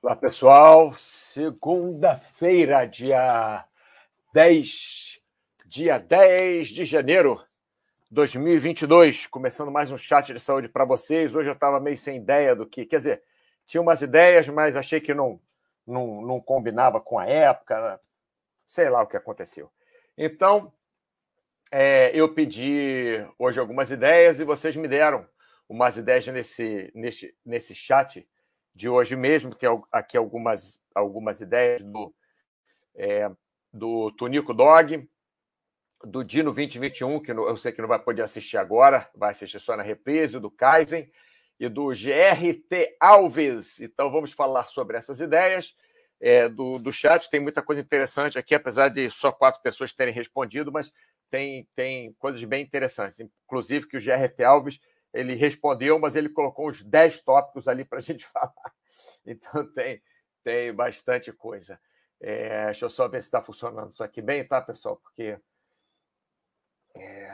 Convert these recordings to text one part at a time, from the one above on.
Olá, pessoal. Segunda-feira, dia 10, dia 10 de janeiro de 2022, começando mais um chat de saúde para vocês. Hoje eu estava meio sem ideia do que, quer dizer, tinha umas ideias, mas achei que não, não, não combinava com a época, sei lá o que aconteceu. Então, é, eu pedi hoje algumas ideias e vocês me deram umas ideias nesse, nesse, nesse chat de hoje mesmo, que é aqui algumas, algumas ideias do, é, do Tonico Dog, do Dino 2021, que eu sei que não vai poder assistir agora, vai assistir só na reprise, do Kaizen, e do GRT Alves. Então vamos falar sobre essas ideias. É, do, do chat tem muita coisa interessante aqui, apesar de só quatro pessoas terem respondido, mas tem, tem coisas bem interessantes. Inclusive que o GRT Alves ele respondeu, mas ele colocou uns 10 tópicos ali para a gente falar. Então tem, tem bastante coisa. É, deixa eu só ver se está funcionando isso aqui bem, tá, pessoal? Porque é,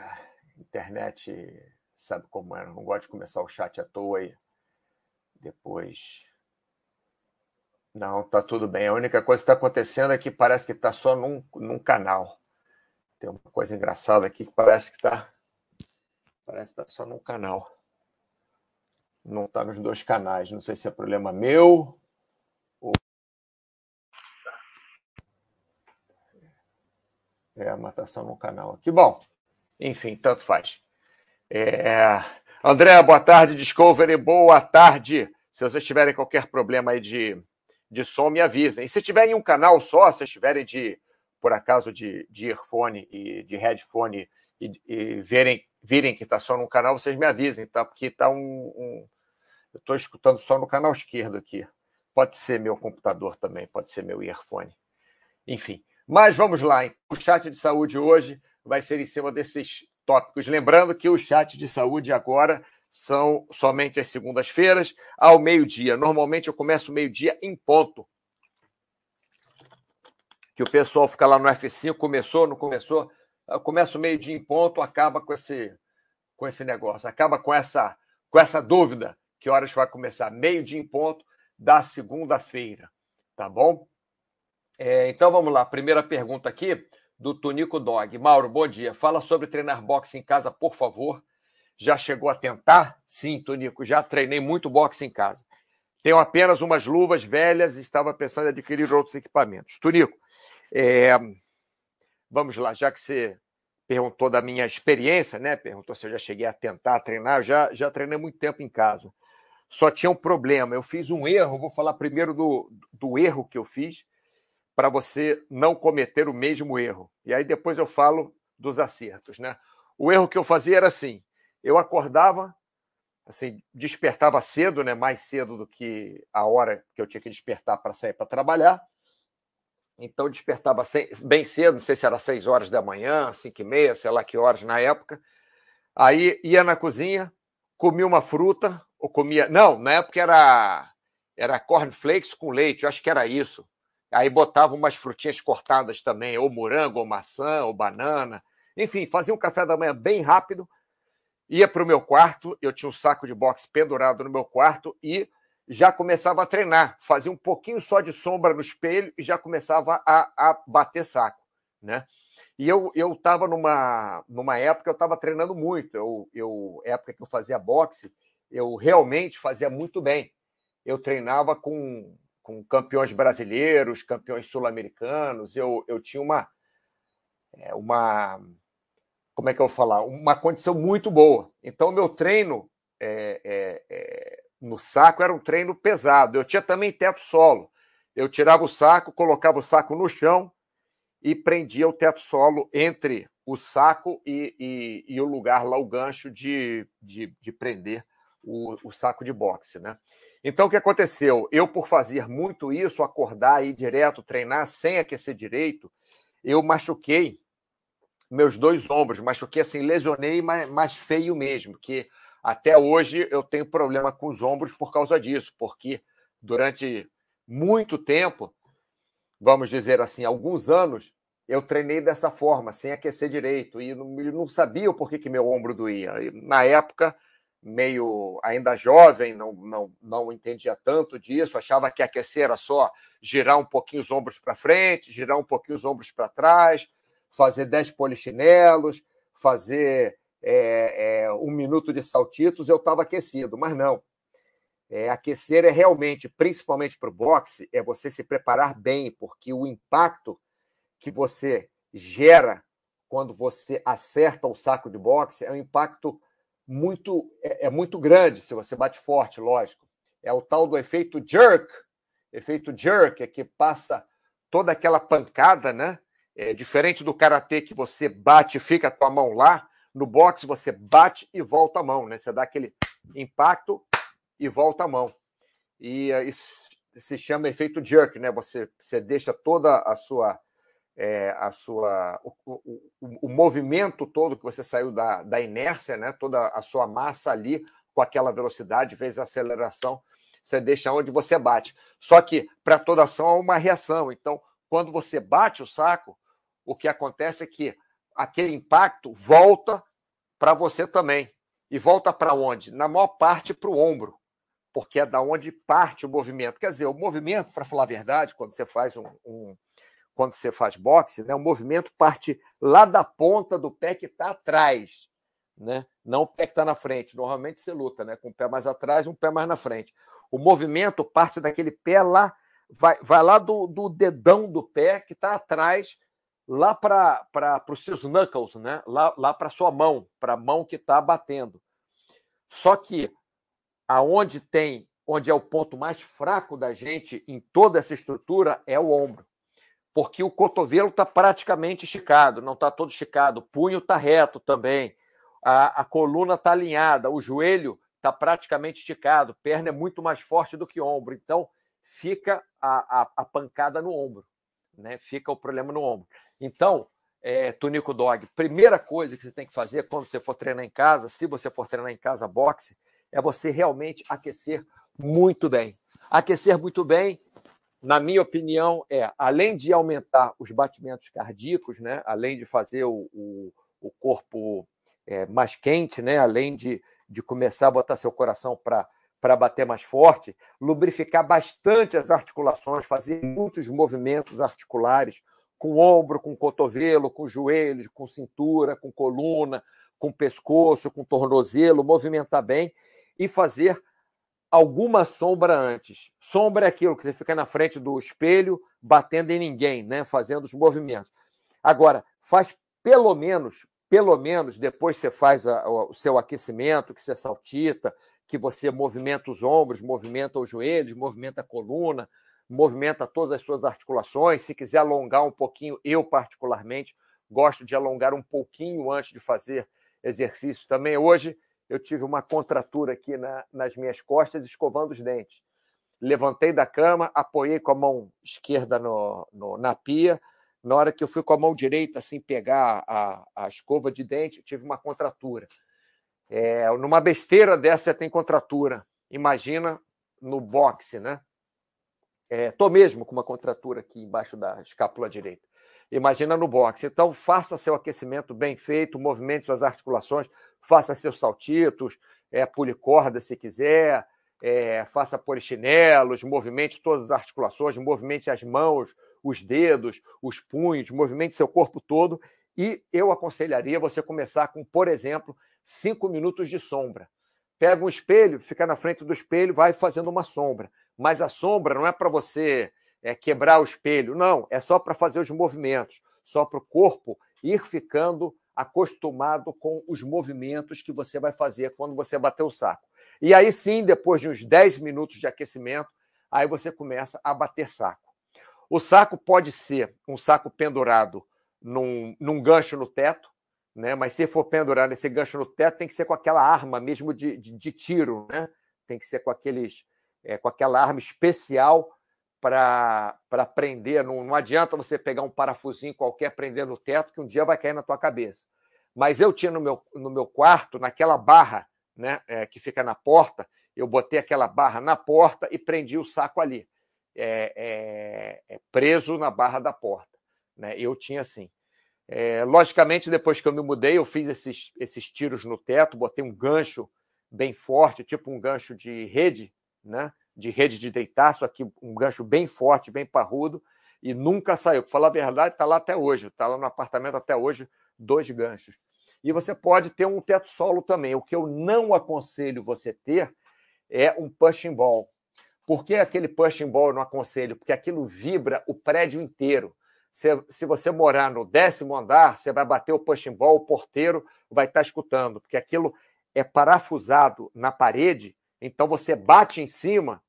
internet sabe como é, não gosto de começar o chat à toa e depois. Não, tá tudo bem. A única coisa que está acontecendo é que parece que está só num, num canal. Tem uma coisa engraçada aqui que parece que está Parece que está só num canal. Não está nos dois canais. Não sei se é problema meu ou. É, mas está só num canal aqui. Bom, enfim, tanto faz. É... André, boa tarde. Discovery, boa tarde. Se vocês tiverem qualquer problema aí de, de som, me avisem. E se tiverem um canal só, se tiverem de, por acaso, de, de earphone e de headphone e, e verem virem que está só no canal, vocês me avisem, tá? Porque está um, um... Eu estou escutando só no canal esquerdo aqui. Pode ser meu computador também, pode ser meu earphone. Enfim. Mas vamos lá. Hein? O chat de saúde hoje vai ser em cima desses tópicos. Lembrando que o chat de saúde agora são somente as segundas-feiras, ao meio-dia. Normalmente eu começo meio-dia em ponto. Que o pessoal fica lá no F5, começou, não começou? Começa o meio-dia em ponto, acaba com esse, com esse negócio, acaba com essa, com essa dúvida que horas vai começar. Meio-dia em ponto da segunda-feira, tá bom? É, então vamos lá, primeira pergunta aqui do Tonico Dog. Mauro, bom dia. Fala sobre treinar boxe em casa, por favor. Já chegou a tentar? Sim, Tonico, já treinei muito boxe em casa. Tenho apenas umas luvas velhas e estava pensando em adquirir outros equipamentos. Tonico, é, Vamos lá, já que você perguntou da minha experiência, né? Perguntou se eu já cheguei a tentar treinar, eu já, já treinei muito tempo em casa. Só tinha um problema, eu fiz um erro, vou falar primeiro do, do erro que eu fiz, para você não cometer o mesmo erro. E aí depois eu falo dos acertos, né? O erro que eu fazia era assim: eu acordava, assim, despertava cedo, né? Mais cedo do que a hora que eu tinha que despertar para sair para trabalhar. Então despertava bem cedo, não sei se era seis horas da manhã, cinco e meia, sei lá que horas na época. Aí ia na cozinha, comia uma fruta, ou comia. Não, na época era, era cornflakes com leite, eu acho que era isso. Aí botava umas frutinhas cortadas também, ou morango, ou maçã, ou banana. Enfim, fazia um café da manhã bem rápido, ia para o meu quarto, eu tinha um saco de boxe pendurado no meu quarto e já começava a treinar, fazia um pouquinho só de sombra no espelho e já começava a, a bater saco, né? E eu estava numa numa época eu estava treinando muito, eu, eu época que eu fazia boxe, eu realmente fazia muito bem. Eu treinava com, com campeões brasileiros, campeões sul-americanos, eu, eu tinha uma é, uma como é que eu vou falar? Uma condição muito boa. Então, meu treino é, é, é no saco era um treino pesado. Eu tinha também teto solo. Eu tirava o saco, colocava o saco no chão e prendia o teto solo entre o saco e, e, e o lugar lá, o gancho de, de, de prender o, o, saco de boxe, né? Então, o que aconteceu? Eu, por fazer muito isso, acordar, ir direto, treinar sem aquecer direito, eu machuquei meus dois ombros, machuquei assim, lesionei, mas, mas feio mesmo, que até hoje eu tenho problema com os ombros por causa disso, porque durante muito tempo, vamos dizer assim, alguns anos, eu treinei dessa forma, sem aquecer direito, e não, não sabia o porquê que meu ombro doía. E, na época, meio ainda jovem, não, não, não entendia tanto disso, achava que aquecer era só girar um pouquinho os ombros para frente, girar um pouquinho os ombros para trás, fazer 10 polichinelos, fazer é, é, um minuto de saltitos, eu estava aquecido, mas não. É, aquecer é realmente, principalmente para o boxe, é você se preparar bem, porque o impacto que você gera quando você acerta o saco de boxe é um impacto muito é, é, muito grande se você bate forte, lógico. É o tal do efeito jerk. Efeito jerk é que passa toda aquela pancada, né? É diferente do karatê que você bate e fica com a mão lá. No boxe você bate e volta a mão, né? Você dá aquele impacto e volta a mão. E uh, isso se chama efeito jerk, né? Você, você deixa toda a sua é, a sua o, o, o, movimento todo que você saiu da, da inércia, né? toda a sua massa ali com aquela velocidade, vezes a aceleração, você deixa onde você bate. Só que para toda ação há uma reação. Então, quando você bate o saco, o que acontece é que aquele impacto volta para você também. E volta para onde? Na maior parte para o ombro, porque é da onde parte o movimento. Quer dizer, o movimento, para falar a verdade, quando você faz um, um quando você faz boxe, né, o movimento parte lá da ponta do pé que está atrás, né? não o pé que está na frente. Normalmente você luta né, com o pé mais atrás e um pé mais na frente. O movimento parte daquele pé lá, vai, vai lá do, do dedão do pé que está atrás, lá para os seus knuckles, né? lá, lá para a sua mão, para a mão que está batendo. Só que aonde tem, onde é o ponto mais fraco da gente em toda essa estrutura é o ombro porque o cotovelo está praticamente esticado, não está todo esticado, o punho está reto também, a, a coluna está alinhada, o joelho está praticamente esticado, perna é muito mais forte do que ombro, então fica a, a, a pancada no ombro, né? fica o problema no ombro. Então, é, Tunico Dog, primeira coisa que você tem que fazer quando você for treinar em casa, se você for treinar em casa boxe, é você realmente aquecer muito bem. Aquecer muito bem na minha opinião, é, além de aumentar os batimentos cardíacos, né, além de fazer o, o, o corpo é, mais quente, né, além de, de começar a botar seu coração para bater mais forte, lubrificar bastante as articulações, fazer muitos movimentos articulares, com ombro, com cotovelo, com joelhos, com cintura, com coluna, com pescoço, com tornozelo, movimentar bem e fazer alguma sombra antes. Sombra é aquilo que você fica na frente do espelho, batendo em ninguém, né? fazendo os movimentos. Agora, faz pelo menos, pelo menos, depois você faz a, o seu aquecimento, que você saltita, que você movimenta os ombros, movimenta os joelhos, movimenta a coluna, movimenta todas as suas articulações. Se quiser alongar um pouquinho, eu particularmente gosto de alongar um pouquinho antes de fazer exercício também. Hoje eu tive uma contratura aqui na, nas minhas costas, escovando os dentes. Levantei da cama, apoiei com a mão esquerda no, no, na pia. Na hora que eu fui com a mão direita, assim, pegar a, a escova de dente, tive uma contratura. É, numa besteira dessa, tem contratura. Imagina no boxe, né? É, mesmo com uma contratura aqui embaixo da escápula direita. Imagina no boxe. Então, faça seu aquecimento bem feito, movimente suas articulações, faça seus saltitos, é, pule corda se quiser, é, faça polichinelos, movimente todas as articulações, movimente as mãos, os dedos, os punhos, movimente seu corpo todo. E eu aconselharia você começar com, por exemplo, cinco minutos de sombra. Pega um espelho, fica na frente do espelho, vai fazendo uma sombra. Mas a sombra não é para você é, quebrar o espelho. Não, é só para fazer os movimentos, só para o corpo ir ficando acostumado com os movimentos que você vai fazer quando você bater o saco. E aí sim, depois de uns 10 minutos de aquecimento, aí você começa a bater saco. O saco pode ser um saco pendurado num, num gancho no teto, né? mas se for pendurar nesse gancho no teto, tem que ser com aquela arma mesmo de, de, de tiro, né? tem que ser com, aqueles, é, com aquela arma especial para prender. Não, não adianta você pegar um parafusinho qualquer, prender no teto, que um dia vai cair na tua cabeça. Mas eu tinha no meu, no meu quarto, naquela barra né, é, que fica na porta, eu botei aquela barra na porta e prendi o saco ali, é, é, é preso na barra da porta. Né? Eu tinha assim. É, logicamente, depois que eu me mudei, eu fiz esses, esses tiros no teto, botei um gancho bem forte, tipo um gancho de rede, né? De rede de deitar, só que um gancho bem forte, bem parrudo, e nunca saiu. Para falar a verdade, está lá até hoje, está lá no apartamento até hoje, dois ganchos. E você pode ter um teto solo também. O que eu não aconselho você ter é um pushing ball. Por que aquele pushing ball eu não aconselho? Porque aquilo vibra o prédio inteiro. Se, se você morar no décimo andar, você vai bater o pushing ball, o porteiro vai estar escutando, porque aquilo é parafusado na parede, então você bate em cima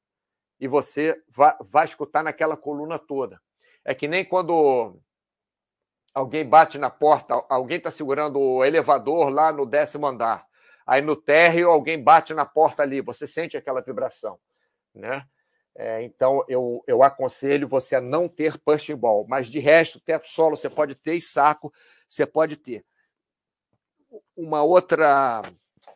e você vai, vai escutar naquela coluna toda. É que nem quando alguém bate na porta, alguém está segurando o elevador lá no décimo andar. Aí no térreo alguém bate na porta ali, você sente aquela vibração, né? É, então eu, eu aconselho você a não ter punching ball, mas de resto, teto solo você pode ter e saco você pode ter. Uma outra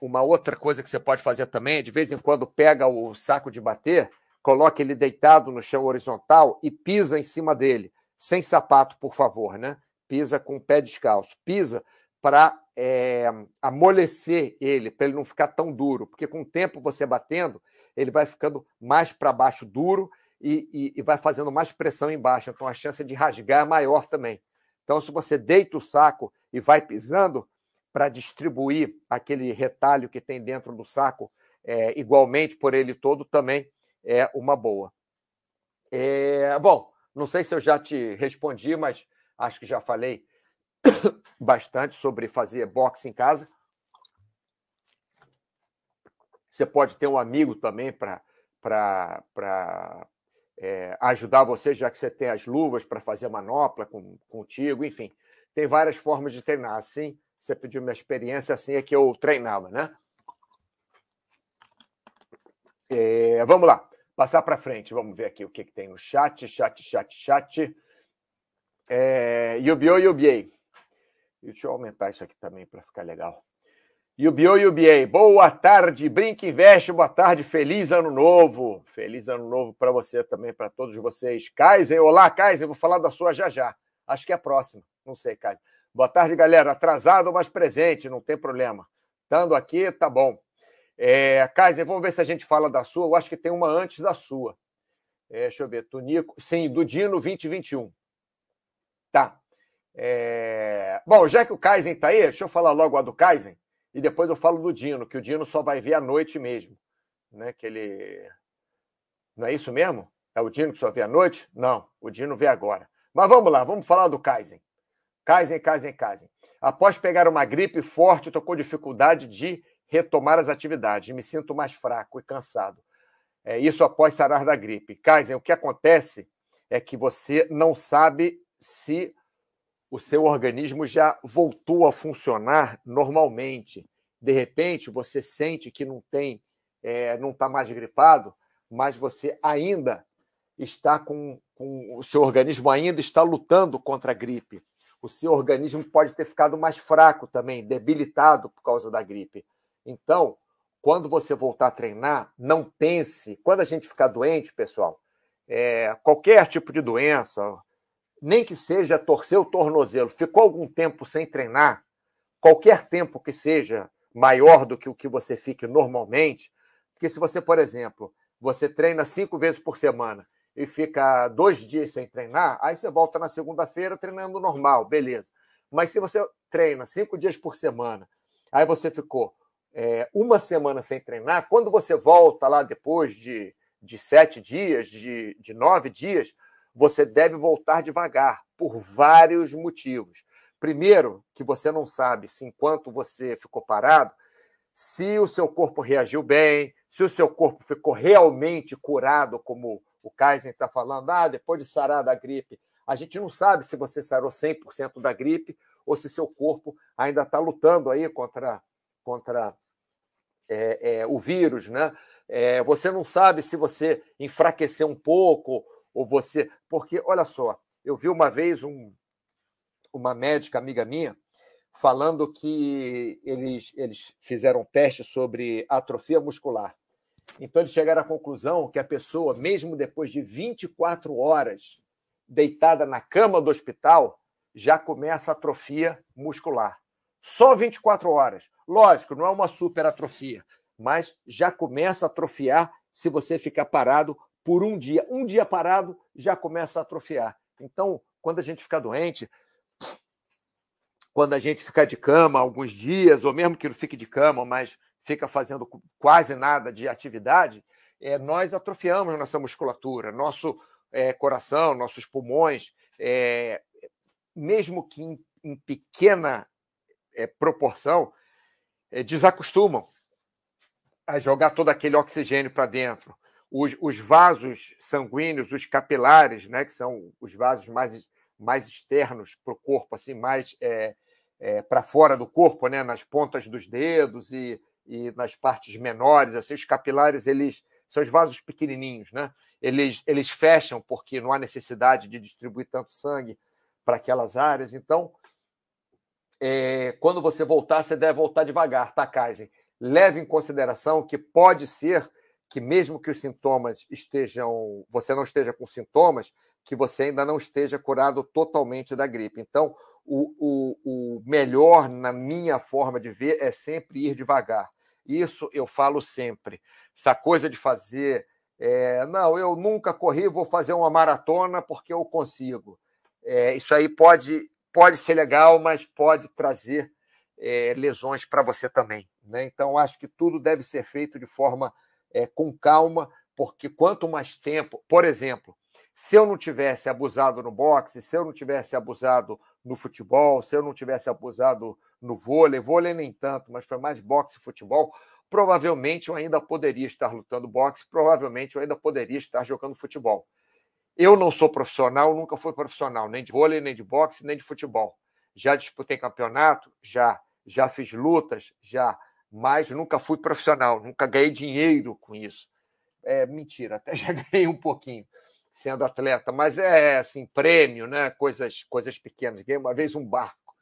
uma outra coisa que você pode fazer também, de vez em quando pega o saco de bater, coloca ele deitado no chão horizontal e pisa em cima dele, sem sapato, por favor, né? Pisa com o pé descalço, pisa para é, amolecer ele, para ele não ficar tão duro, porque com o tempo você batendo, ele vai ficando mais para baixo duro e, e, e, vai fazendo mais pressão embaixo, então a chance de rasgar é maior também. Então, se você deita o saco e vai pisando para distribuir aquele retalho que tem dentro do saco é, igualmente por ele todo, também é uma boa. É, bom, não sei se eu já te respondi, mas Acho que já falei bastante sobre fazer boxe em casa. Você pode ter um amigo também para é, ajudar você, já que você tem as luvas para fazer manopla com, contigo, enfim. Tem várias formas de treinar. Assim, você pediu minha experiência, assim é que eu treinava, né? É, vamos lá, passar para frente. Vamos ver aqui o que, que tem no chat, chat, chat, chat. É, Yubio Yubiei. Deixa eu aumentar isso aqui também para ficar legal. Yubio Yubiei. Boa tarde, Brinque Investe. Boa tarde, feliz ano novo. Feliz ano novo para você também, para todos vocês. Kaiser, olá, Kaiser. Vou falar da sua já já. Acho que é a próxima. Não sei, Kaiser. Boa tarde, galera. Atrasado, mas presente, não tem problema. Estando aqui, tá bom. É, Kaiser, vamos ver se a gente fala da sua. Eu acho que tem uma antes da sua. É, deixa eu ver. Tunico. Sim, do Dino 2021. Tá. É... Bom, já que o Kaizen está aí, deixa eu falar logo a do Kaizen e depois eu falo do Dino, que o Dino só vai ver à noite mesmo. Né? Que ele. Não é isso mesmo? É o Dino que só vê à noite? Não, o Dino vê agora. Mas vamos lá, vamos falar do Kaizen. Kaizen, Kaizen, Kaizen. Após pegar uma gripe forte, estou com dificuldade de retomar as atividades. Me sinto mais fraco e cansado. É isso após sarar da gripe. Kaizen, o que acontece é que você não sabe se o seu organismo já voltou a funcionar normalmente. De repente, você sente que não tem, é, não está mais gripado, mas você ainda está com, com o seu organismo ainda está lutando contra a gripe. O seu organismo pode ter ficado mais fraco também, debilitado por causa da gripe. Então, quando você voltar a treinar, não pense. Quando a gente ficar doente, pessoal, é, qualquer tipo de doença, nem que seja torcer o tornozelo, ficou algum tempo sem treinar, qualquer tempo que seja maior do que o que você fique normalmente, porque se você, por exemplo, você treina cinco vezes por semana e fica dois dias sem treinar, aí você volta na segunda-feira treinando normal, beleza. Mas se você treina cinco dias por semana, aí você ficou é, uma semana sem treinar, quando você volta lá depois de, de sete dias, de, de nove dias, você deve voltar devagar, por vários motivos. Primeiro, que você não sabe se enquanto você ficou parado, se o seu corpo reagiu bem, se o seu corpo ficou realmente curado, como o Kaiser está falando, ah, depois de sarar da gripe. A gente não sabe se você sarou 100% da gripe ou se seu corpo ainda está lutando aí contra, contra é, é, o vírus, né? É, você não sabe se você enfraqueceu um pouco ou você. Porque, olha só, eu vi uma vez um, uma médica amiga minha falando que eles, eles fizeram um teste sobre atrofia muscular. Então, eles chegaram à conclusão que a pessoa, mesmo depois de 24 horas deitada na cama do hospital, já começa a atrofia muscular. Só 24 horas. Lógico, não é uma super atrofia, mas já começa a atrofiar se você ficar parado por um dia. Um dia parado já começa a atrofiar. Então, quando a gente ficar doente, quando a gente ficar de cama alguns dias, ou mesmo que não fique de cama, mas fica fazendo quase nada de atividade, é, nós atrofiamos nossa musculatura, nosso é, coração, nossos pulmões, é, mesmo que em, em pequena proporção, desacostumam a jogar todo aquele oxigênio para dentro. Os, os, vasos sanguíneos, os capilares, né, que são os vasos mais, mais externos para o corpo, assim, mais é, é, para fora do corpo, né, nas pontas dos dedos e, e nas partes menores, assim, os capilares eles são os vasos pequenininhos, né? Eles, eles fecham porque não há necessidade de distribuir tanto sangue para aquelas áreas. Então, é, quando você voltar, você deve voltar devagar, tá, Kaiser? Leve em consideração que pode ser que mesmo que os sintomas estejam, você não esteja com sintomas, que você ainda não esteja curado totalmente da gripe. Então, o, o, o melhor, na minha forma de ver, é sempre ir devagar. Isso eu falo sempre. Essa coisa de fazer, é, não, eu nunca corri, vou fazer uma maratona porque eu consigo. É, isso aí pode, pode ser legal, mas pode trazer é, lesões para você também. Né? Então, acho que tudo deve ser feito de forma é, com calma, porque quanto mais tempo, por exemplo, se eu não tivesse abusado no boxe, se eu não tivesse abusado no futebol, se eu não tivesse abusado no vôlei, vôlei nem tanto, mas foi mais boxe e futebol, provavelmente eu ainda poderia estar lutando boxe, provavelmente eu ainda poderia estar jogando futebol. Eu não sou profissional, nunca fui profissional, nem de vôlei, nem de boxe, nem de futebol. Já disputei campeonato, já, já fiz lutas, já, mas nunca fui profissional, nunca ganhei dinheiro com isso. É mentira, até já ganhei um pouquinho sendo atleta, mas é assim, prêmio, né? Coisas, coisas pequenas. Ganhei uma vez um barco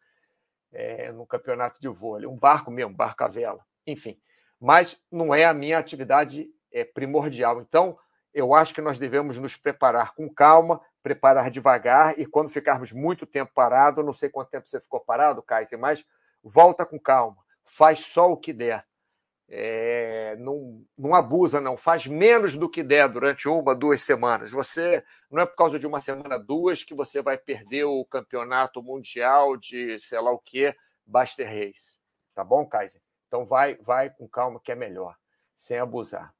é, no campeonato de vôlei, um barco mesmo, barco à vela, enfim. Mas não é a minha atividade é, primordial. Então, eu acho que nós devemos nos preparar com calma, preparar devagar, e quando ficarmos muito tempo parado, não sei quanto tempo você ficou parado, Kaiser, mas volta com calma, faz só o que der é, não, não abusa, não. Faz menos do que der durante uma, duas semanas. Você não é por causa de uma semana, duas, que você vai perder o campeonato mundial de sei lá o que, Baster Race. Tá bom, Kaiser? Então vai, vai com calma que é melhor, sem abusar.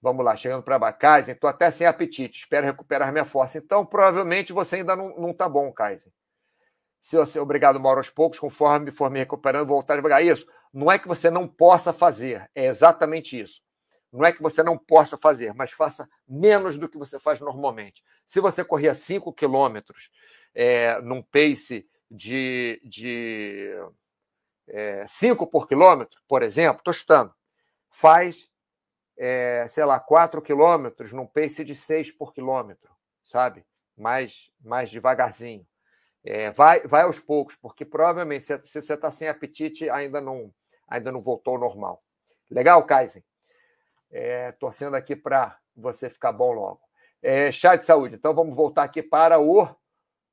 Vamos lá, chegando para a Kaiser, estou até sem apetite, espero recuperar minha força. Então, provavelmente você ainda não está bom, Kaiser. Se você, obrigado, Mauro, aos poucos, conforme for me recuperando, voltar devagar. Isso não é que você não possa fazer, é exatamente isso. Não é que você não possa fazer, mas faça menos do que você faz normalmente. Se você corria 5 quilômetros é, num pace de 5 de, é, cinco por quilômetro, por exemplo, estou chutando, faz, é, sei lá, 4 quilômetros num pace de 6 por quilômetro, sabe? Mais, mais devagarzinho. É, vai, vai aos poucos, porque provavelmente se você está sem apetite, ainda não, ainda não voltou ao normal. Legal, Kaizen? É, torcendo aqui para você ficar bom logo. É, chá de saúde. Então vamos voltar aqui para o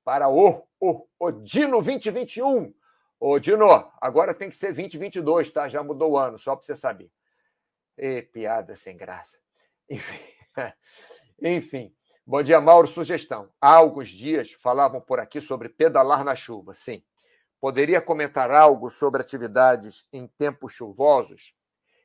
para o, o, o Dino 2021. Ô, Dino, agora tem que ser 2022, tá? Já mudou o ano, só para você saber. E, piada sem graça. Enfim. Enfim. Bom dia, Mauro. Sugestão. Há alguns dias falavam por aqui sobre pedalar na chuva. Sim. Poderia comentar algo sobre atividades em tempos chuvosos?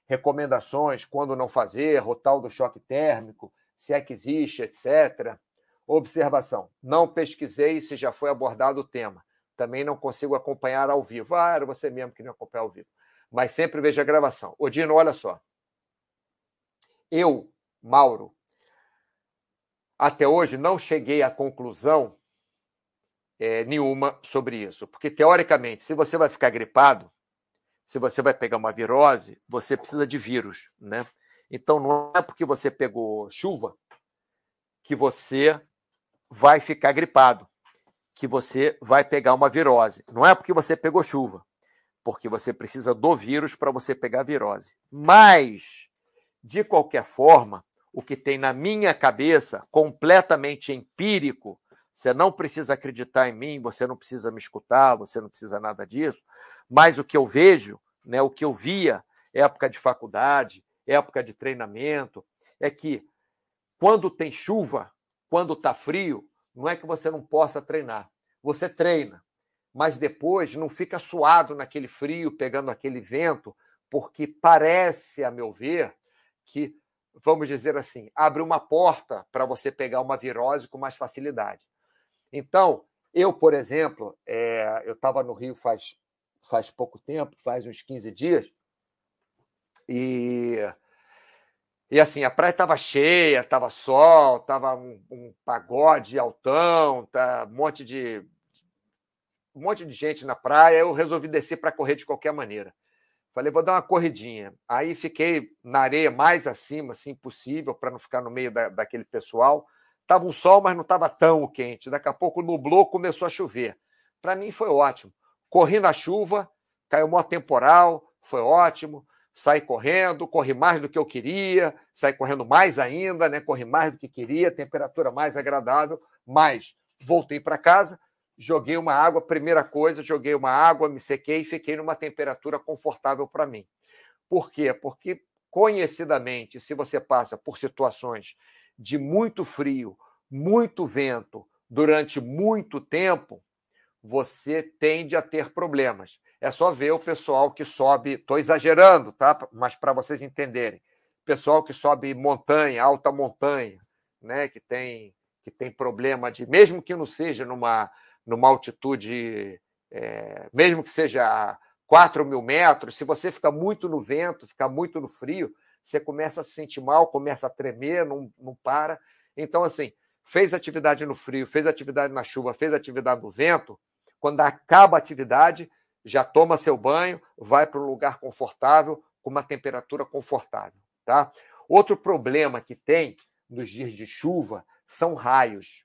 Recomendações, quando não fazer, o tal do choque térmico, se é que existe, etc. Observação: não pesquisei se já foi abordado o tema. Também não consigo acompanhar ao vivo. Ah, era você mesmo que não acompanha ao vivo. Mas sempre vejo a gravação. Odino, olha só. Eu, Mauro, até hoje não cheguei à conclusão é, nenhuma sobre isso. Porque, teoricamente, se você vai ficar gripado, se você vai pegar uma virose, você precisa de vírus, né? Então, não é porque você pegou chuva que você vai ficar gripado, que você vai pegar uma virose. Não é porque você pegou chuva, porque você precisa do vírus para você pegar a virose. Mas, de qualquer forma, o que tem na minha cabeça, completamente empírico, você não precisa acreditar em mim, você não precisa me escutar, você não precisa nada disso. Mas o que eu vejo, né, o que eu via época de faculdade, época de treinamento, é que quando tem chuva, quando está frio, não é que você não possa treinar. Você treina, mas depois não fica suado naquele frio, pegando aquele vento, porque parece, a meu ver, que, vamos dizer assim, abre uma porta para você pegar uma virose com mais facilidade. Então, eu, por exemplo, é, eu estava no Rio faz, faz pouco tempo, faz uns 15 dias, e, e assim, a praia estava cheia, estava sol, estava um, um, pagode altão, tá, um monte de um monte de gente na praia, eu resolvi descer para correr de qualquer maneira. Falei, vou dar uma corridinha. Aí fiquei na areia mais acima, assim, possível, para não ficar no meio da, daquele pessoal. Tava um sol, mas não estava tão quente. Daqui a pouco nublou, começou a chover. Para mim foi ótimo. Corri na chuva, caiu maior temporal, foi ótimo. Saí correndo, corri mais do que eu queria, saí correndo mais ainda, né? Corri mais do que queria, temperatura mais agradável, mas voltei para casa, joguei uma água, primeira coisa, joguei uma água, me sequei e fiquei numa temperatura confortável para mim. Por quê? Porque conhecidamente, se você passa por situações de muito frio, muito vento durante muito tempo, você tende a ter problemas. É só ver o pessoal que sobe, estou exagerando, tá? Mas para vocês entenderem, pessoal que sobe montanha, alta montanha, né? Que tem que tem problema de, mesmo que não seja numa numa altitude, é, mesmo que seja 4 mil metros, se você fica muito no vento, fica muito no frio, você começa a se sentir mal, começa a tremer, não, não para. Então, assim, fez atividade no frio, fez atividade na chuva, fez atividade no vento, quando acaba a atividade, já toma seu banho, vai para um lugar confortável, com uma temperatura confortável. Tá? Outro problema que tem nos dias de chuva são raios.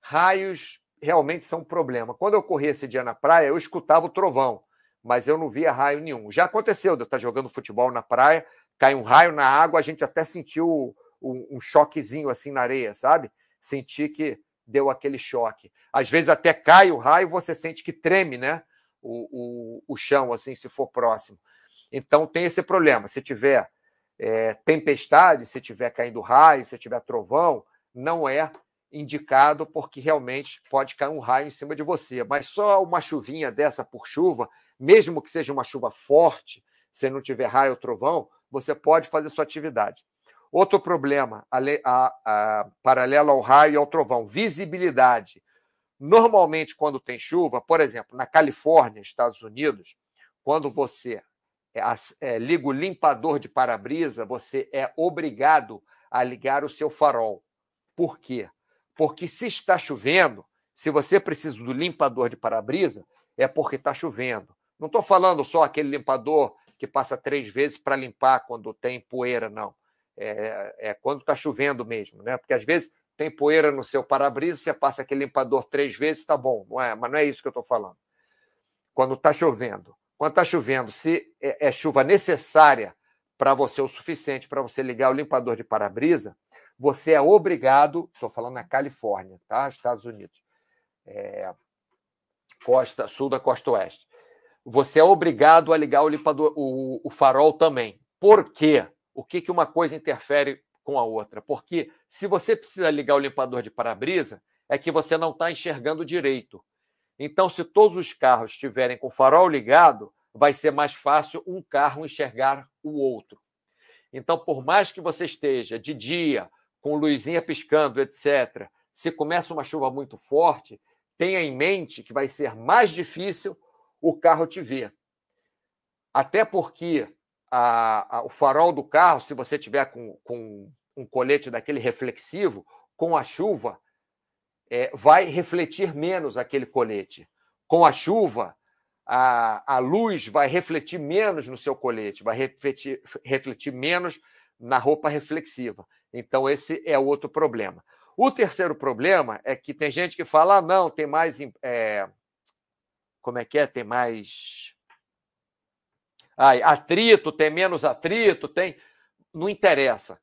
Raios realmente são um problema. Quando eu corri esse dia na praia, eu escutava o trovão, mas eu não via raio nenhum. Já aconteceu de eu estar jogando futebol na praia, cai um raio na água, a gente até sentiu um, um choquezinho assim na areia, sabe? Senti que deu aquele choque. Às vezes até cai o raio, você sente que treme, né? O, o, o chão, assim, se for próximo. Então tem esse problema. Se tiver é, tempestade, se tiver caindo raio, se tiver trovão, não é indicado porque realmente pode cair um raio em cima de você. Mas só uma chuvinha dessa por chuva, mesmo que seja uma chuva forte, se não tiver raio ou trovão, você pode fazer sua atividade. Outro problema, a, a, a, paralelo ao raio e ao trovão, visibilidade. Normalmente, quando tem chuva, por exemplo, na Califórnia, Estados Unidos, quando você é, é, liga o limpador de para-brisa, você é obrigado a ligar o seu farol. Por quê? Porque se está chovendo, se você precisa do limpador de para-brisa, é porque está chovendo. Não estou falando só aquele limpador que passa três vezes para limpar quando tem poeira, não. É, é quando está chovendo mesmo, né? Porque às vezes tem poeira no seu para-brisa, você passa aquele limpador três vezes, está bom, não é? Mas não é isso que eu estou falando. Quando está chovendo. Quando está chovendo, se é, é chuva necessária para você o suficiente para você ligar o limpador de para-brisa, você é obrigado, estou falando na Califórnia, tá? Estados Unidos, é, costa sul da costa oeste você é obrigado a ligar o limpador, o, o farol também. Por quê? O que, que uma coisa interfere com a outra? Porque se você precisa ligar o limpador de para-brisa, é que você não está enxergando direito. Então, se todos os carros estiverem com o farol ligado, vai ser mais fácil um carro enxergar o outro. Então, por mais que você esteja de dia, com luzinha piscando, etc., se começa uma chuva muito forte, tenha em mente que vai ser mais difícil o carro te vê. Até porque a, a, o farol do carro, se você tiver com, com um colete daquele reflexivo, com a chuva, é, vai refletir menos aquele colete. Com a chuva, a, a luz vai refletir menos no seu colete, vai refletir, refletir menos na roupa reflexiva. Então, esse é outro problema. O terceiro problema é que tem gente que fala: ah, não, tem mais é, como é que é? Tem mais. Ai, atrito, tem menos atrito, tem. Não interessa.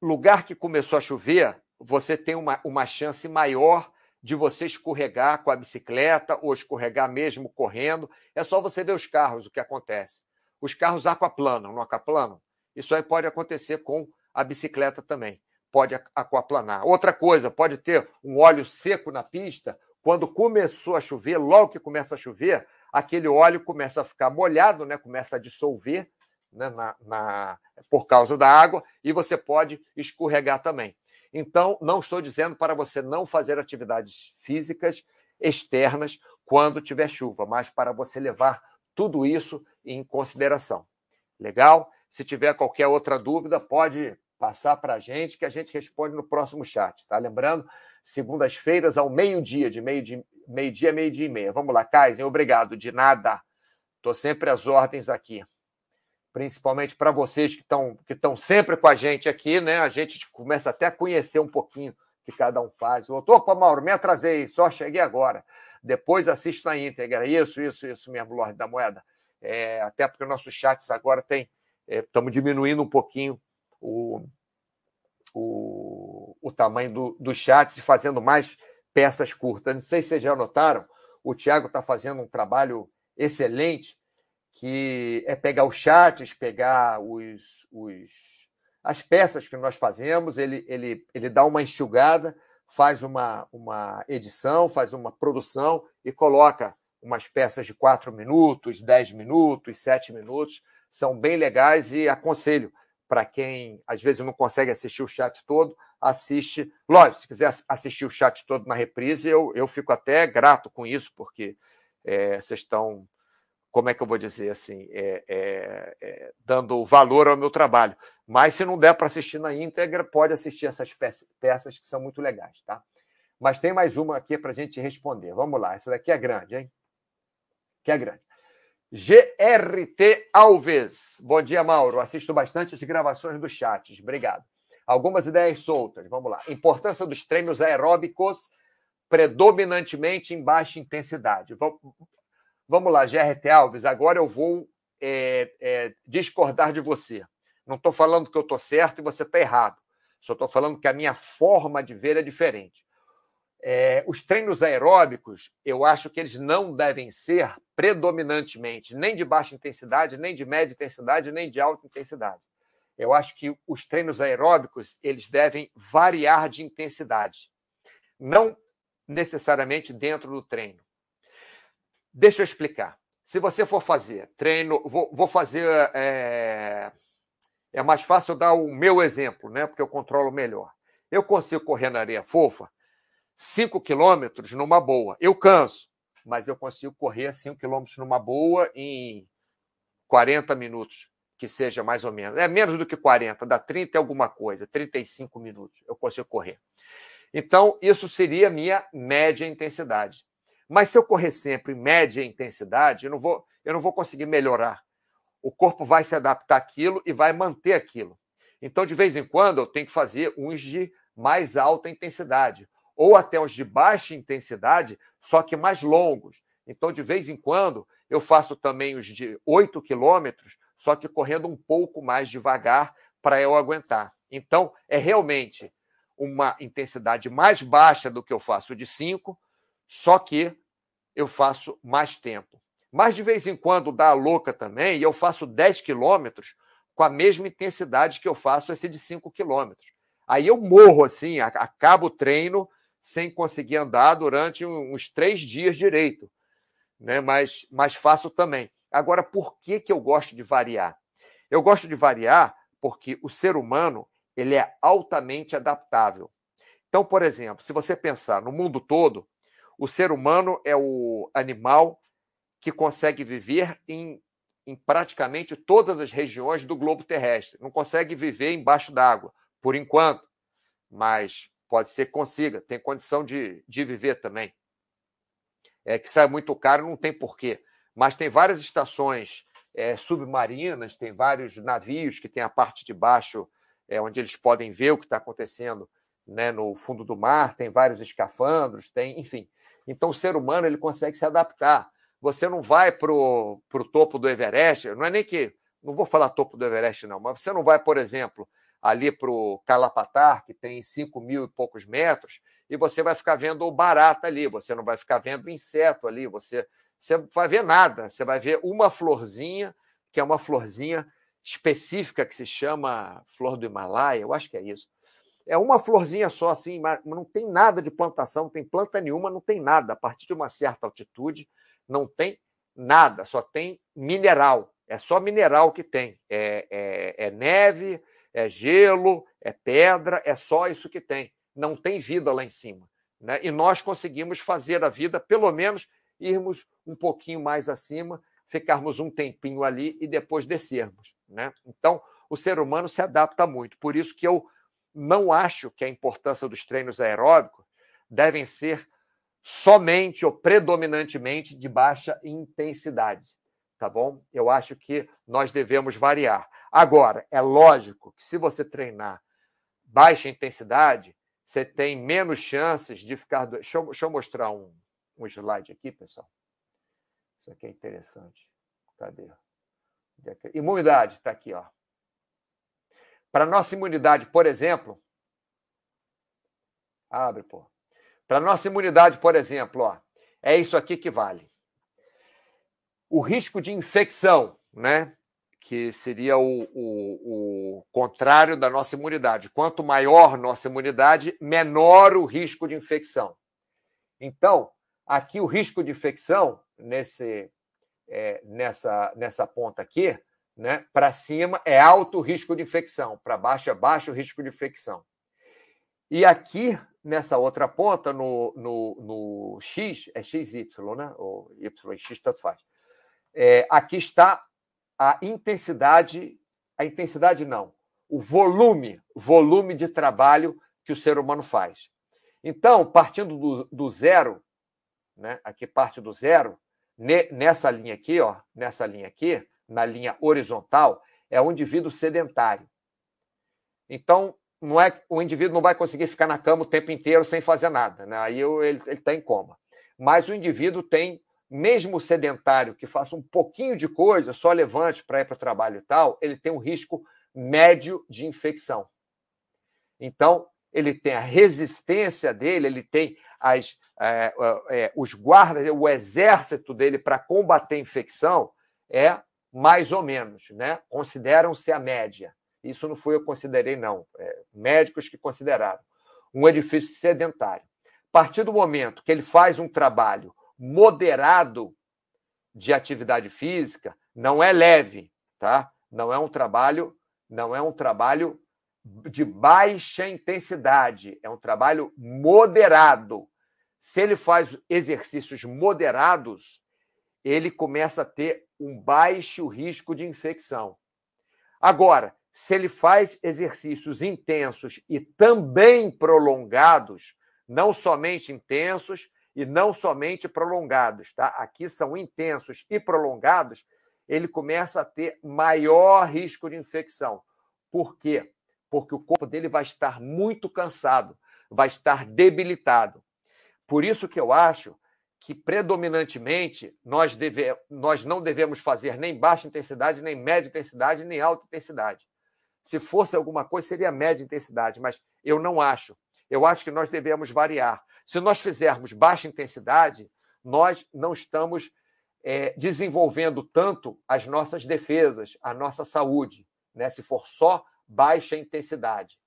Lugar que começou a chover, você tem uma, uma chance maior de você escorregar com a bicicleta ou escorregar mesmo correndo. É só você ver os carros, o que acontece. Os carros aquaplanam, não aquaplanam? Isso aí pode acontecer com a bicicleta também. Pode aquaplanar. Outra coisa, pode ter um óleo seco na pista. Quando começou a chover, logo que começa a chover, aquele óleo começa a ficar molhado, né? começa a dissolver né? na, na, por causa da água, e você pode escorregar também. Então, não estou dizendo para você não fazer atividades físicas externas quando tiver chuva, mas para você levar tudo isso em consideração. Legal? Se tiver qualquer outra dúvida, pode passar para a gente que a gente responde no próximo chat, tá? Lembrando, segundas-feiras ao meio-dia, de meio-dia, meio-dia, meio-dia e meia. Vamos lá, Kaiser, obrigado. De nada. Estou sempre às ordens aqui. Principalmente para vocês que estão que sempre com a gente aqui, né? A gente começa até a conhecer um pouquinho que cada um faz. Opa, Mauro, me atrasei, só cheguei agora. Depois assisto na íntegra. Isso, isso, isso mesmo, Lorde da Moeda. É, até porque nossos chats agora tem. Estamos é, diminuindo um pouquinho o, o, o tamanho do, dos chats e fazendo mais peças curtas. Não sei se vocês já notaram, o Tiago está fazendo um trabalho excelente, que é pegar os chats, pegar os, os, as peças que nós fazemos, ele, ele, ele dá uma enxugada, faz uma, uma edição, faz uma produção e coloca umas peças de quatro minutos, dez minutos, sete minutos. São bem legais e aconselho para quem às vezes não consegue assistir o chat todo, assiste. Lógico, se quiser assistir o chat todo na reprise, eu, eu fico até grato com isso, porque é, vocês estão, como é que eu vou dizer assim, é, é, é dando valor ao meu trabalho. Mas se não der para assistir na íntegra, pode assistir essas peças, peças que são muito legais, tá? Mas tem mais uma aqui para a gente responder. Vamos lá, essa daqui é grande, hein? Que é grande. GRT Alves. Bom dia, Mauro. Assisto bastante as gravações dos chats. Obrigado. Algumas ideias soltas. Vamos lá. Importância dos treinos aeróbicos predominantemente em baixa intensidade. Vamos lá, GRT Alves. Agora eu vou é, é, discordar de você. Não estou falando que eu estou certo e você está errado. Só estou falando que a minha forma de ver é diferente. É, os treinos aeróbicos, eu acho que eles não devem ser predominantemente nem de baixa intensidade, nem de média intensidade, nem de alta intensidade. Eu acho que os treinos aeróbicos eles devem variar de intensidade, não necessariamente dentro do treino. Deixa eu explicar. Se você for fazer treino, vou, vou fazer. É, é mais fácil dar o meu exemplo, né? Porque eu controlo melhor. Eu consigo correr na areia fofa 5 quilômetros numa boa. Eu canso, mas eu consigo correr 5 quilômetros numa boa em 40 minutos, que seja mais ou menos. É menos do que 40, dá 30 e alguma coisa, 35 minutos eu consigo correr. Então, isso seria minha média intensidade. Mas se eu correr sempre em média intensidade, eu não vou, eu não vou conseguir melhorar. O corpo vai se adaptar àquilo e vai manter aquilo. Então, de vez em quando, eu tenho que fazer uns de mais alta intensidade ou até os de baixa intensidade, só que mais longos. Então, de vez em quando, eu faço também os de 8 quilômetros, só que correndo um pouco mais devagar para eu aguentar. Então, é realmente uma intensidade mais baixa do que eu faço de 5, só que eu faço mais tempo. Mas de vez em quando dá a louca também, e eu faço 10 quilômetros com a mesma intensidade que eu faço esse de 5 quilômetros. Aí eu morro assim, acabo o treino sem conseguir andar durante uns três dias direito, né? mas, mas faço também. Agora, por que, que eu gosto de variar? Eu gosto de variar porque o ser humano ele é altamente adaptável. Então, por exemplo, se você pensar no mundo todo, o ser humano é o animal que consegue viver em, em praticamente todas as regiões do globo terrestre. Não consegue viver embaixo d'água, por enquanto, mas Pode ser que consiga, tem condição de, de viver também. É que sai muito caro, não tem porquê. Mas tem várias estações é, submarinas, tem vários navios que tem a parte de baixo é, onde eles podem ver o que está acontecendo né, no fundo do mar, tem vários escafandros, tem, enfim. Então o ser humano ele consegue se adaptar. Você não vai para o topo do Everest, não é nem que. Não vou falar topo do Everest, não, mas você não vai, por exemplo, ali para o Calapatar, que tem 5 mil e poucos metros, e você vai ficar vendo barata ali, você não vai ficar vendo inseto ali, você, você vai ver nada, você vai ver uma florzinha, que é uma florzinha específica que se chama flor do Himalaia, eu acho que é isso. É uma florzinha só, assim, mas não tem nada de plantação, não tem planta nenhuma, não tem nada. A partir de uma certa altitude, não tem nada, só tem mineral. É só mineral que tem. É, é, é neve, é gelo, é pedra, é só isso que tem. Não tem vida lá em cima. Né? E nós conseguimos fazer a vida, pelo menos, irmos um pouquinho mais acima, ficarmos um tempinho ali e depois descermos. Né? Então, o ser humano se adapta muito. Por isso que eu não acho que a importância dos treinos aeróbicos devem ser somente ou predominantemente de baixa intensidade, tá bom? Eu acho que nós devemos variar. Agora, é lógico que se você treinar baixa intensidade, você tem menos chances de ficar. Deixa eu, deixa eu mostrar um, um slide aqui, pessoal. Isso aqui é interessante. Cadê? É é? Imunidade, está aqui, ó. Para nossa imunidade, por exemplo, abre, pô. Para nossa imunidade, por exemplo, ó, é isso aqui que vale. O risco de infecção, né? Que seria o, o, o contrário da nossa imunidade. Quanto maior nossa imunidade, menor o risco de infecção. Então, aqui o risco de infecção, nesse, é, nessa, nessa ponta aqui, né? Para cima é alto risco de infecção, para baixo é baixo risco de infecção. E aqui, nessa outra ponta, no, no, no X, é XY, né? Ou Y e X, tanto faz. É, aqui está a intensidade, a intensidade não, o volume, volume de trabalho que o ser humano faz. Então, partindo do, do zero, né? aqui parte do zero, ne, nessa linha aqui, ó, nessa linha aqui, na linha horizontal, é o indivíduo sedentário. Então, não é o indivíduo não vai conseguir ficar na cama o tempo inteiro sem fazer nada, né? aí ele está em coma. Mas o indivíduo tem, mesmo sedentário, que faça um pouquinho de coisa, só levante para ir para o trabalho e tal, ele tem um risco médio de infecção. Então, ele tem a resistência dele, ele tem as, é, é, os guardas, o exército dele para combater a infecção é mais ou menos, né? Consideram-se a média. Isso não foi eu considerei, não. É, médicos que consideraram. Um edifício sedentário. A partir do momento que ele faz um trabalho moderado de atividade física, não é leve, tá? Não é um trabalho, não é um trabalho de baixa intensidade, é um trabalho moderado. Se ele faz exercícios moderados, ele começa a ter um baixo risco de infecção. Agora, se ele faz exercícios intensos e também prolongados, não somente intensos e não somente prolongados, tá? Aqui são intensos e prolongados, ele começa a ter maior risco de infecção. Por quê? Porque o corpo dele vai estar muito cansado, vai estar debilitado. Por isso que eu acho que predominantemente nós, deve, nós não devemos fazer nem baixa intensidade, nem média intensidade, nem alta intensidade. Se fosse alguma coisa, seria média intensidade, mas eu não acho. Eu acho que nós devemos variar. Se nós fizermos baixa intensidade, nós não estamos é, desenvolvendo tanto as nossas defesas, a nossa saúde, né? se for só baixa intensidade.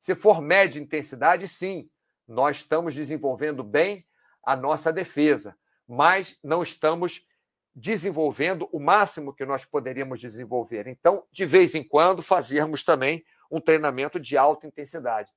Se for média intensidade, sim, nós estamos desenvolvendo bem a nossa defesa, mas não estamos desenvolvendo o máximo que nós poderíamos desenvolver. Então, de vez em quando, fazermos também um treinamento de alta intensidade.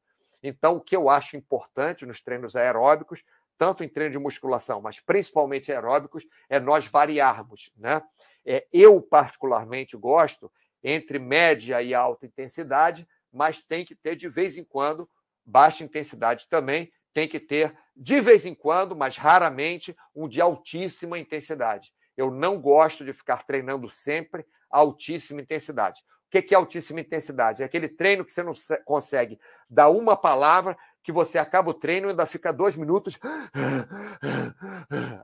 Então, o que eu acho importante nos treinos aeróbicos, tanto em treino de musculação, mas principalmente aeróbicos, é nós variarmos. Né? É, eu, particularmente, gosto entre média e alta intensidade, mas tem que ter, de vez em quando, baixa intensidade também, tem que ter, de vez em quando, mas raramente, um de altíssima intensidade. Eu não gosto de ficar treinando sempre altíssima intensidade. O que é altíssima intensidade? É aquele treino que você não consegue dar uma palavra, que você acaba o treino e ainda fica dois minutos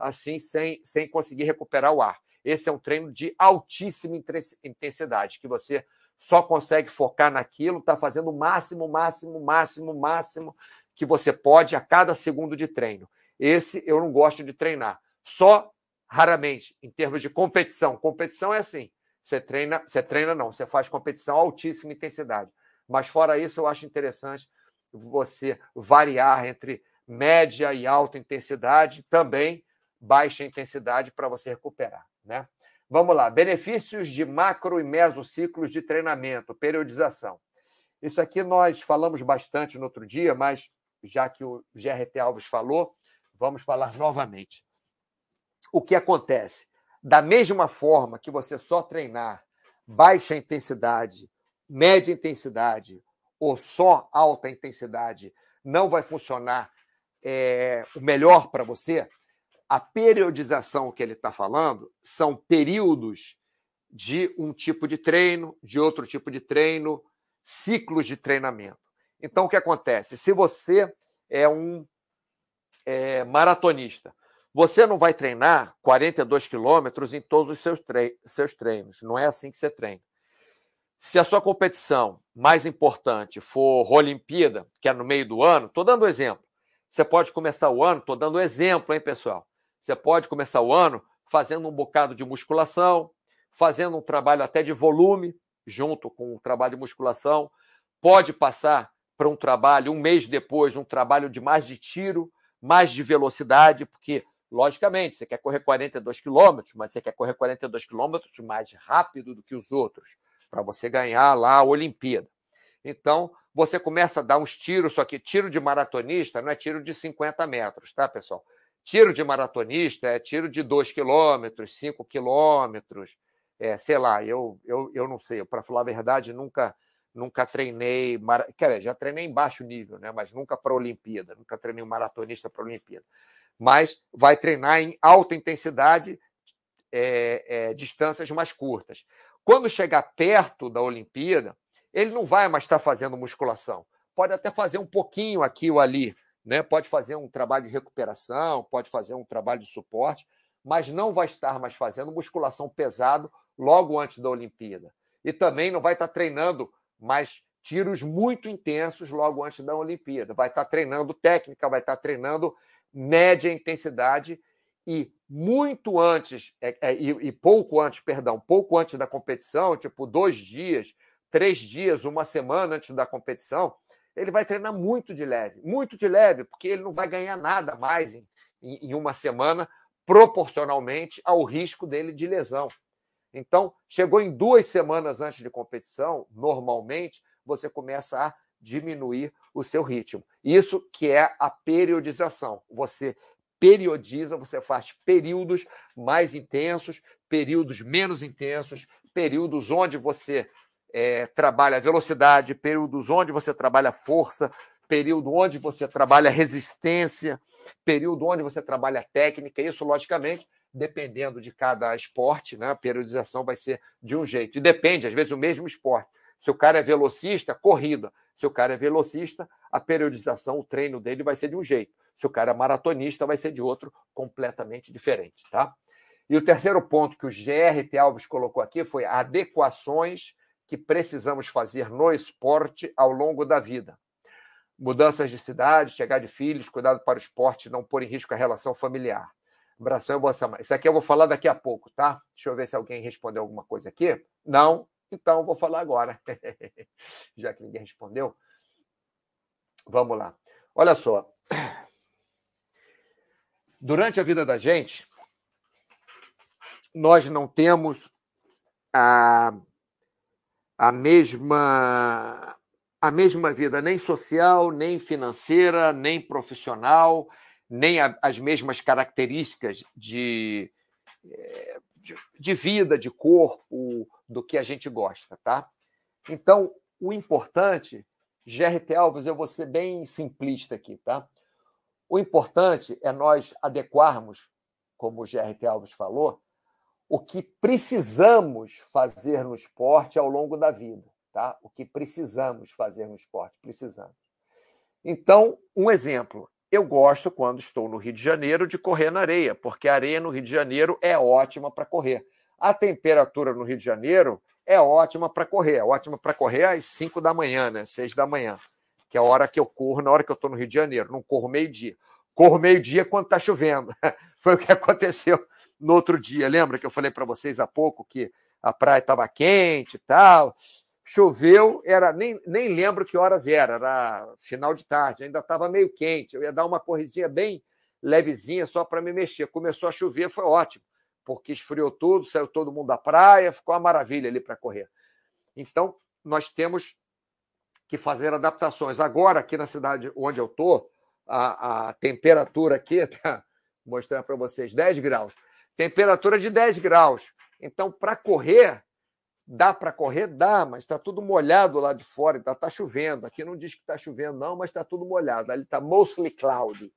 assim, sem, sem conseguir recuperar o ar. Esse é um treino de altíssima intensidade, que você só consegue focar naquilo, está fazendo o máximo, máximo, máximo, máximo, que você pode a cada segundo de treino. Esse eu não gosto de treinar. Só raramente, em termos de competição. Competição é assim: você treina, você treina não, você faz competição altíssima intensidade. Mas fora isso, eu acho interessante você variar entre média e alta intensidade, também baixa intensidade para você recuperar, né? Vamos lá, benefícios de macro e mesociclos de treinamento, periodização. Isso aqui nós falamos bastante no outro dia, mas já que o GRT Alves falou, vamos falar novamente. O que acontece? Da mesma forma que você só treinar baixa intensidade, média intensidade ou só alta intensidade não vai funcionar é, o melhor para você, a periodização que ele está falando são períodos de um tipo de treino, de outro tipo de treino, ciclos de treinamento. Então, o que acontece? Se você é um é, maratonista, você não vai treinar 42 quilômetros em todos os seus, seus treinos. Não é assim que você treina. Se a sua competição mais importante for Olimpíada, que é no meio do ano, estou dando exemplo. Você pode começar o ano, estou dando exemplo, hein, pessoal? Você pode começar o ano fazendo um bocado de musculação, fazendo um trabalho até de volume, junto com o trabalho de musculação. Pode passar para um trabalho, um mês depois, um trabalho de mais de tiro, mais de velocidade, porque, logicamente, você quer correr 42 quilômetros, mas você quer correr 42 quilômetros mais rápido do que os outros, para você ganhar lá a Olimpíada. Então, você começa a dar uns tiros, só que tiro de maratonista não é tiro de 50 metros, tá, pessoal? Tiro de maratonista é tiro de 2 quilômetros, 5 quilômetros, é, sei lá, eu, eu, eu não sei, para falar a verdade, nunca nunca treinei, quer dizer, já treinei em baixo nível, né? mas nunca para a Olimpíada, nunca treinei um maratonista para a Olimpíada. Mas vai treinar em alta intensidade, é, é, distâncias mais curtas. Quando chegar perto da Olimpíada, ele não vai mais estar fazendo musculação. Pode até fazer um pouquinho aqui ou ali, né? pode fazer um trabalho de recuperação, pode fazer um trabalho de suporte, mas não vai estar mais fazendo musculação pesado logo antes da Olimpíada. E também não vai estar treinando mais tiros muito intensos logo antes da Olimpíada. Vai estar treinando técnica, vai estar treinando média intensidade e muito antes, é, é, e, e, pouco antes, perdão, pouco antes da competição, tipo dois dias, três dias, uma semana antes da competição, ele vai treinar muito de leve, muito de leve, porque ele não vai ganhar nada mais em, em uma semana, proporcionalmente ao risco dele de lesão. Então, chegou em duas semanas antes de competição, normalmente, você começa a diminuir o seu ritmo. Isso que é a periodização. Você periodiza, você faz períodos mais intensos, períodos menos intensos, períodos onde você é, trabalha velocidade, períodos onde você trabalha força, período onde você trabalha resistência, período onde você trabalha técnica. Isso, logicamente, dependendo de cada esporte, né, a periodização vai ser de um jeito. E depende, às vezes, o mesmo esporte. Se o cara é velocista, corrida. Se o cara é velocista, a periodização, o treino dele vai ser de um jeito. Se o cara é maratonista, vai ser de outro completamente diferente, tá? E o terceiro ponto que o GRT Alves colocou aqui foi adequações que precisamos fazer no esporte ao longo da vida. Mudanças de cidade, chegar de filhos, cuidado para o esporte, não pôr em risco a relação familiar. Abração e boa semana. Isso aqui eu vou falar daqui a pouco, tá? Deixa eu ver se alguém respondeu alguma coisa aqui. Não? Então vou falar agora. Já que ninguém respondeu. Vamos lá. Olha só. Durante a vida da gente, nós não temos a a mesma a mesma vida nem social, nem financeira, nem profissional, nem a, as mesmas características de, eh, de, de vida, de corpo, do que a gente gosta, tá? Então, o importante, GRT Alves, eu vou ser bem simplista aqui, tá? O importante é nós adequarmos, como o GRT Alves falou, o que precisamos fazer no esporte ao longo da vida, tá? O que precisamos fazer no esporte, precisamos. Então, um exemplo. Eu gosto, quando estou no Rio de Janeiro, de correr na areia, porque a areia no Rio de Janeiro é ótima para correr. A temperatura no Rio de Janeiro é ótima para correr, é ótima para correr às 5 da manhã, né? 6 da manhã, que é a hora que eu corro, na hora que eu estou no Rio de Janeiro. Não corro meio-dia. Corro meio-dia quando está chovendo. Foi o que aconteceu no outro dia. Lembra que eu falei para vocês há pouco que a praia estava quente e tal. Choveu, era nem, nem lembro que horas era, era final de tarde, ainda estava meio quente. Eu ia dar uma corridinha bem levezinha só para me mexer. Começou a chover, foi ótimo, porque esfriou tudo, saiu todo mundo da praia, ficou uma maravilha ali para correr. Então, nós temos que fazer adaptações. Agora, aqui na cidade onde eu estou, a, a temperatura aqui, tá, vou mostrar para vocês, 10 graus. Temperatura de 10 graus. Então, para correr, dá para correr? Dá, mas está tudo molhado lá de fora, está tá chovendo. Aqui não diz que está chovendo, não, mas está tudo molhado. Ali está mostly cloudy,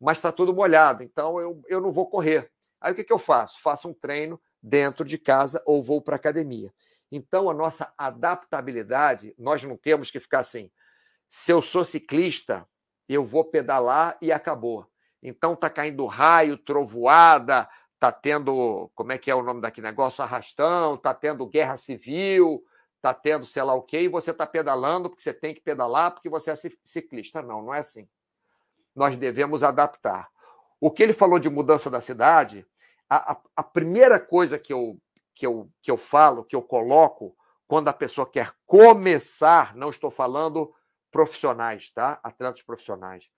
mas está tudo molhado. Então, eu, eu não vou correr. Aí o que, que eu faço? Faço um treino dentro de casa ou vou para academia. Então, a nossa adaptabilidade, nós não temos que ficar assim. Se eu sou ciclista, eu vou pedalar e acabou. Então, está caindo raio, trovoada, está tendo, como é que é o nome daquele negócio? Arrastão, está tendo guerra civil, está tendo sei lá o quê, e você está pedalando porque você tem que pedalar porque você é ciclista. Não, não é assim. Nós devemos adaptar. O que ele falou de mudança da cidade, a, a, a primeira coisa que eu que eu, que eu falo, que eu coloco, quando a pessoa quer começar, não estou falando profissionais, tá? Atletas profissionais.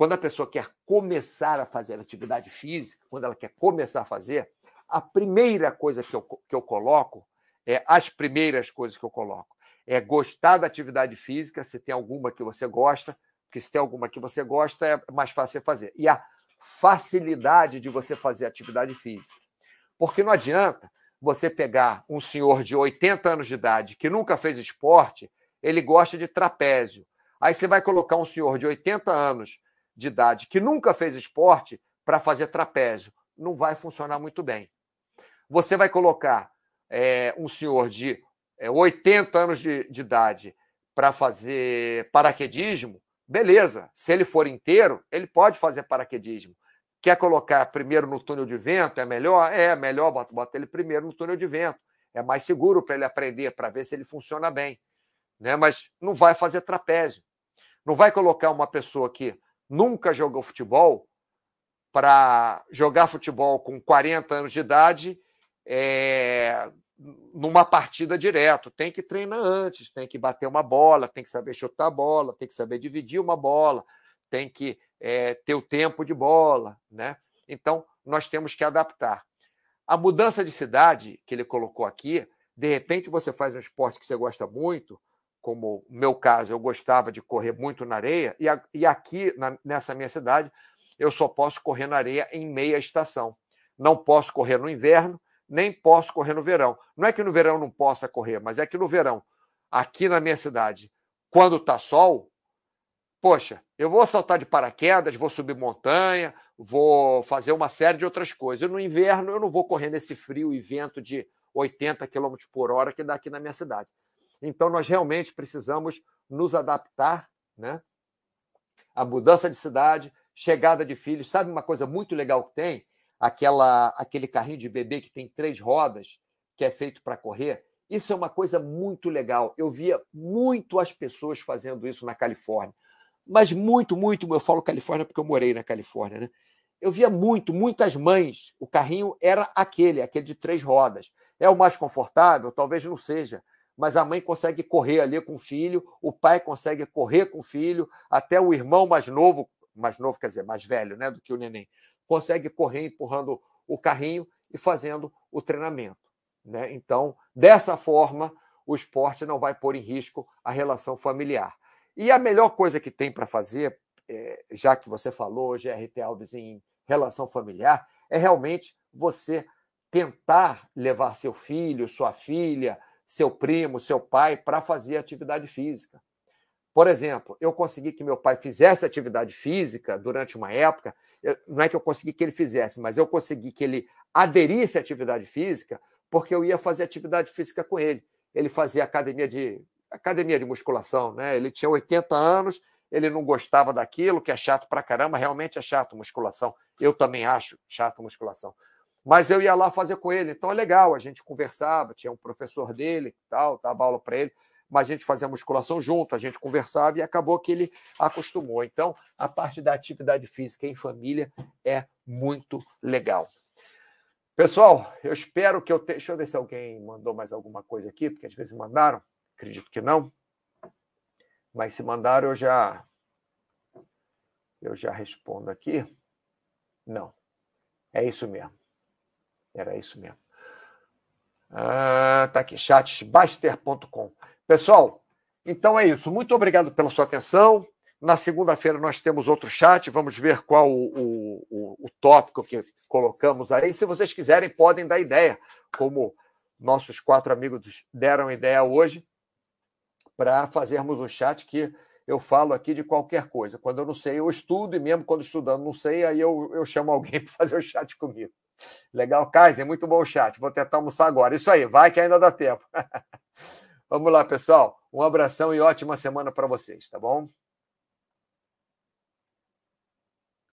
Quando a pessoa quer começar a fazer atividade física, quando ela quer começar a fazer, a primeira coisa que eu, que eu coloco, é as primeiras coisas que eu coloco, é gostar da atividade física, se tem alguma que você gosta, porque se tem alguma que você gosta, é mais fácil você fazer. E a facilidade de você fazer atividade física. Porque não adianta você pegar um senhor de 80 anos de idade que nunca fez esporte, ele gosta de trapézio. Aí você vai colocar um senhor de 80 anos de idade que nunca fez esporte para fazer trapézio. Não vai funcionar muito bem. Você vai colocar é, um senhor de é, 80 anos de, de idade para fazer paraquedismo, beleza. Se ele for inteiro, ele pode fazer paraquedismo. Quer colocar primeiro no túnel de vento? É melhor? É, melhor, bota, bota ele primeiro no túnel de vento. É mais seguro para ele aprender, para ver se ele funciona bem. Né? Mas não vai fazer trapézio. Não vai colocar uma pessoa que nunca jogou futebol para jogar futebol com 40 anos de idade é, numa partida direto. Tem que treinar antes, tem que bater uma bola, tem que saber chutar a bola, tem que saber dividir uma bola, tem que é, ter o tempo de bola, né? Então, nós temos que adaptar. A mudança de cidade que ele colocou aqui, de repente você faz um esporte que você gosta muito, como no meu caso, eu gostava de correr muito na areia, e, a, e aqui, na, nessa minha cidade, eu só posso correr na areia em meia estação. Não posso correr no inverno, nem posso correr no verão. Não é que no verão não possa correr, mas é que no verão, aqui na minha cidade, quando está sol, poxa, eu vou saltar de paraquedas, vou subir montanha, vou fazer uma série de outras coisas. No inverno, eu não vou correr nesse frio e vento de 80 km por hora que dá aqui na minha cidade. Então, nós realmente precisamos nos adaptar, né? A mudança de cidade, chegada de filhos. Sabe uma coisa muito legal que tem? Aquela, aquele carrinho de bebê que tem três rodas, que é feito para correr. Isso é uma coisa muito legal. Eu via muito as pessoas fazendo isso na Califórnia mas muito, muito, eu falo Califórnia porque eu morei na Califórnia, né? Eu via muito, muitas mães, o carrinho era aquele, aquele de três rodas. É o mais confortável? Talvez não seja, mas a mãe consegue correr ali com o filho, o pai consegue correr com o filho, até o irmão mais novo, mais novo quer dizer, mais velho, né, do que o neném, consegue correr empurrando o carrinho e fazendo o treinamento, né? Então, dessa forma, o esporte não vai pôr em risco a relação familiar. E a melhor coisa que tem para fazer, é, já que você falou, GRT Alves, em relação familiar, é realmente você tentar levar seu filho, sua filha, seu primo, seu pai para fazer atividade física. Por exemplo, eu consegui que meu pai fizesse atividade física durante uma época. Não é que eu consegui que ele fizesse, mas eu consegui que ele aderisse à atividade física, porque eu ia fazer atividade física com ele. Ele fazia academia de academia de musculação, né? Ele tinha 80 anos, ele não gostava daquilo, que é chato pra caramba, realmente é chato musculação. Eu também acho chato musculação. Mas eu ia lá fazer com ele, então é legal, a gente conversava, tinha um professor dele, tal, dava aula para ele, mas a gente fazia musculação junto, a gente conversava e acabou que ele acostumou. Então, a parte da atividade física em família é muito legal. Pessoal, eu espero que eu tenha. Deixa eu ver se alguém mandou mais alguma coisa aqui, porque às vezes mandaram. Acredito que não. Mas se mandaram, eu já. Eu já respondo aqui. Não. É isso mesmo. Era isso mesmo. Ah, tá aqui, chatbaster.com. Pessoal, então é isso. Muito obrigado pela sua atenção. Na segunda-feira nós temos outro chat, vamos ver qual o, o, o, tópico que colocamos aí. Se vocês quiserem, podem dar ideia, como nossos quatro amigos deram ideia hoje, para fazermos o chat que eu falo aqui de qualquer coisa. Quando eu não sei, eu estudo, e mesmo quando estudando não sei, aí eu, eu chamo alguém para fazer o chat comigo. Legal, Kaiser, muito bom o chat. Vou tentar almoçar agora. Isso aí, vai que ainda dá tempo. Vamos lá, pessoal. Um abração e ótima semana para vocês, tá bom?